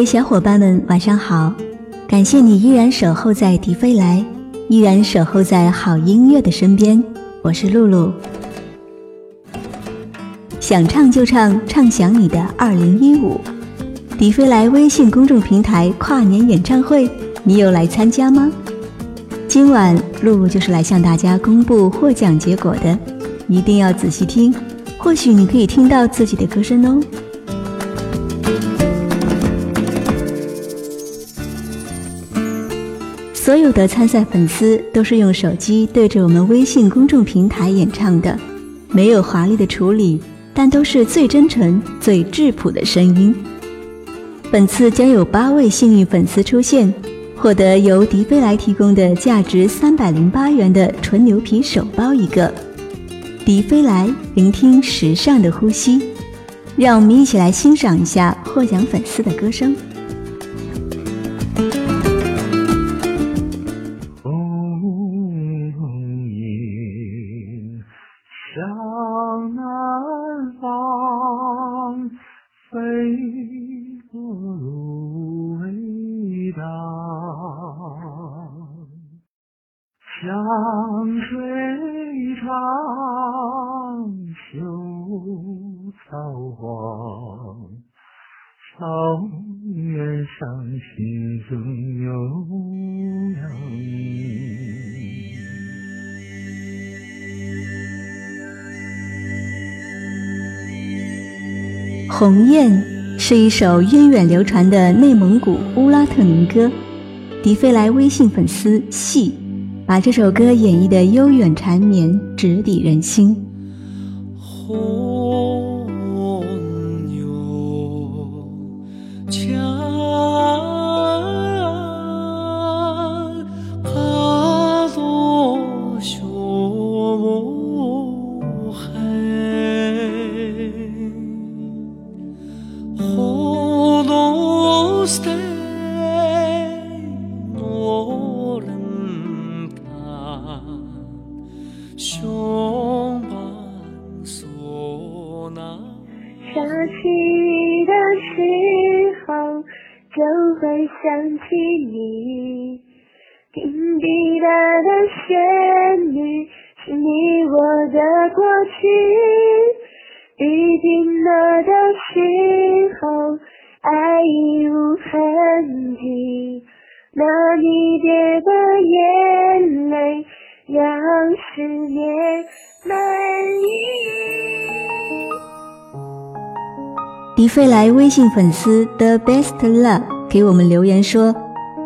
各位小伙伴们，晚上好！感谢你依然守候在迪飞来，依然守候在好音乐的身边。我是露露，想唱就唱，唱响你的二零一五迪飞来微信公众平台跨年演唱会，你有来参加吗？今晚露露就是来向大家公布获奖结果的，一定要仔细听，或许你可以听到自己的歌声哦。所有的参赛粉丝都是用手机对着我们微信公众平台演唱的，没有华丽的处理，但都是最真诚、最质朴的声音。本次将有八位幸运粉丝出现，获得由迪飞来提供的价值三百零八元的纯牛皮手包一个。迪飞来，聆听时尚的呼吸，让我们一起来欣赏一下获奖粉丝的歌声。江水长，秋草黄，草原上心中有了你。鸿雁是一首源远流传的内蒙古乌拉特民歌，迪飞来微信粉丝戏。把这首歌演绎的悠远缠绵，直抵人心。想起你，听滴答的旋律是你我的过去，雨停了的时候，爱已无痕迹，那离别的眼泪让思念蔓延。迪飞来微信粉丝 The Best Love 给我们留言说，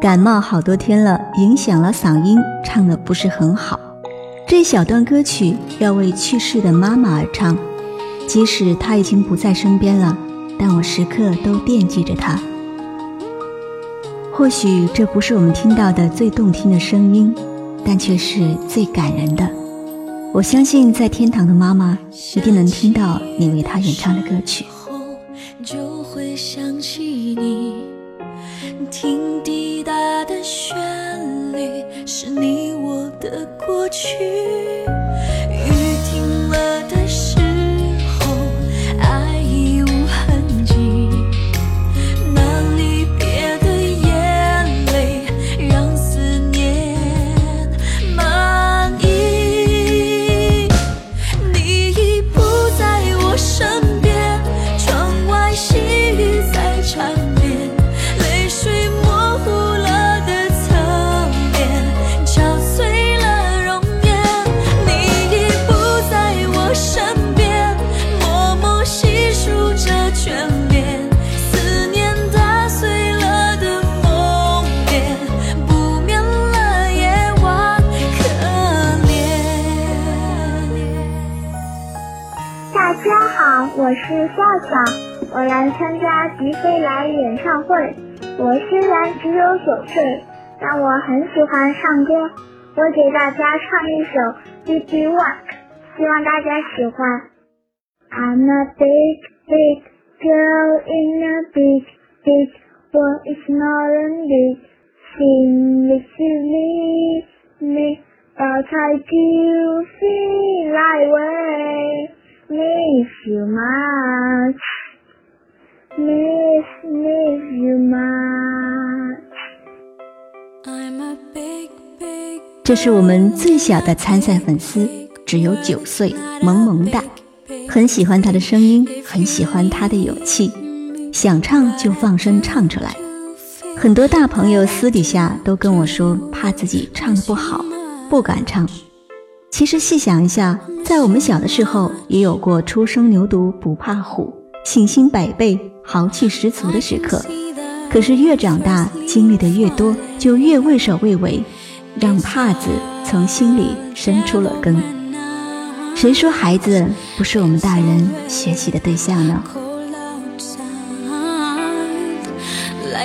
感冒好多天了，影响了嗓音，唱的不是很好。这一小段歌曲要为去世的妈妈而唱，即使她已经不在身边了，但我时刻都惦记着她。或许这不是我们听到的最动听的声音，但却是最感人的。我相信在天堂的妈妈一定能听到你为她演唱的歌曲。就会想起你，听滴答的旋律，是你我的过去。大家好我是笑笑，我来参加迪飞来演唱会。我虽然只有九岁，但我很喜欢唱歌。我给大家唱一首《Baby Walk》，希望大家喜欢。I'm a big, big girl in a big, big world. It's not a big thing if you leave me, but I do feel like way. Miss you much. miss miss you much。这是我们最小的参赛粉丝，只有九岁，萌萌哒，很喜欢他的声音，很喜欢他的勇气，想唱就放声唱出来。很多大朋友私底下都跟我说，怕自己唱的不好，不敢唱。其实细想一下，在我们小的时候，也有过初生牛犊不怕虎，信心百倍、豪气十足的时刻。可是越长大，经历的越多，就越畏首畏尾，让怕字从心里生出了根。谁说孩子不是我们大人学习的对象呢？有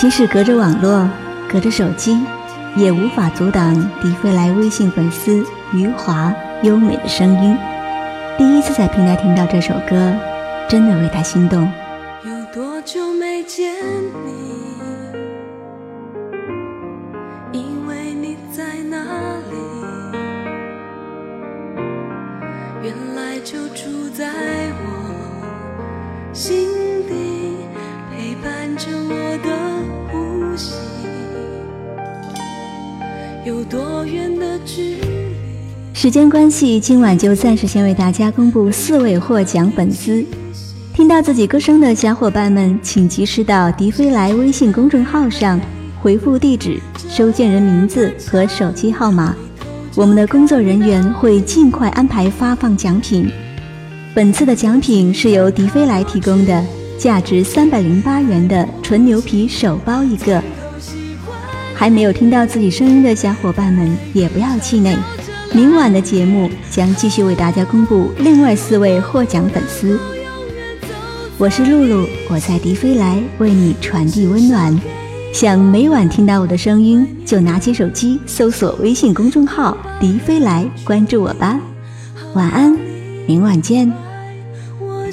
即使隔着网络，隔着手机，也无法阻挡迪飞来微信粉丝余华优美的声音。第一次在平台听到这首歌，真的为他心动。有多久没见你？以为你在哪里？原来就住在我心有多远的距离？时间关系，今晚就暂时先为大家公布四位获奖粉丝。听到自己歌声的小伙伴们，请及时到迪飞来微信公众号上回复地址、收件人名字和手机号码，我们的工作人员会尽快安排发放奖品。本次的奖品是由迪飞来提供的，价值三百零八元的纯牛皮手包一个。还没有听到自己声音的小伙伴们也不要气馁，明晚的节目将继续为大家公布另外四位获奖粉丝。我是露露，我在迪飞来为你传递温暖。想每晚听到我的声音，就拿起手机搜索微信公众号“迪飞来”，关注我吧。晚安，明晚见。我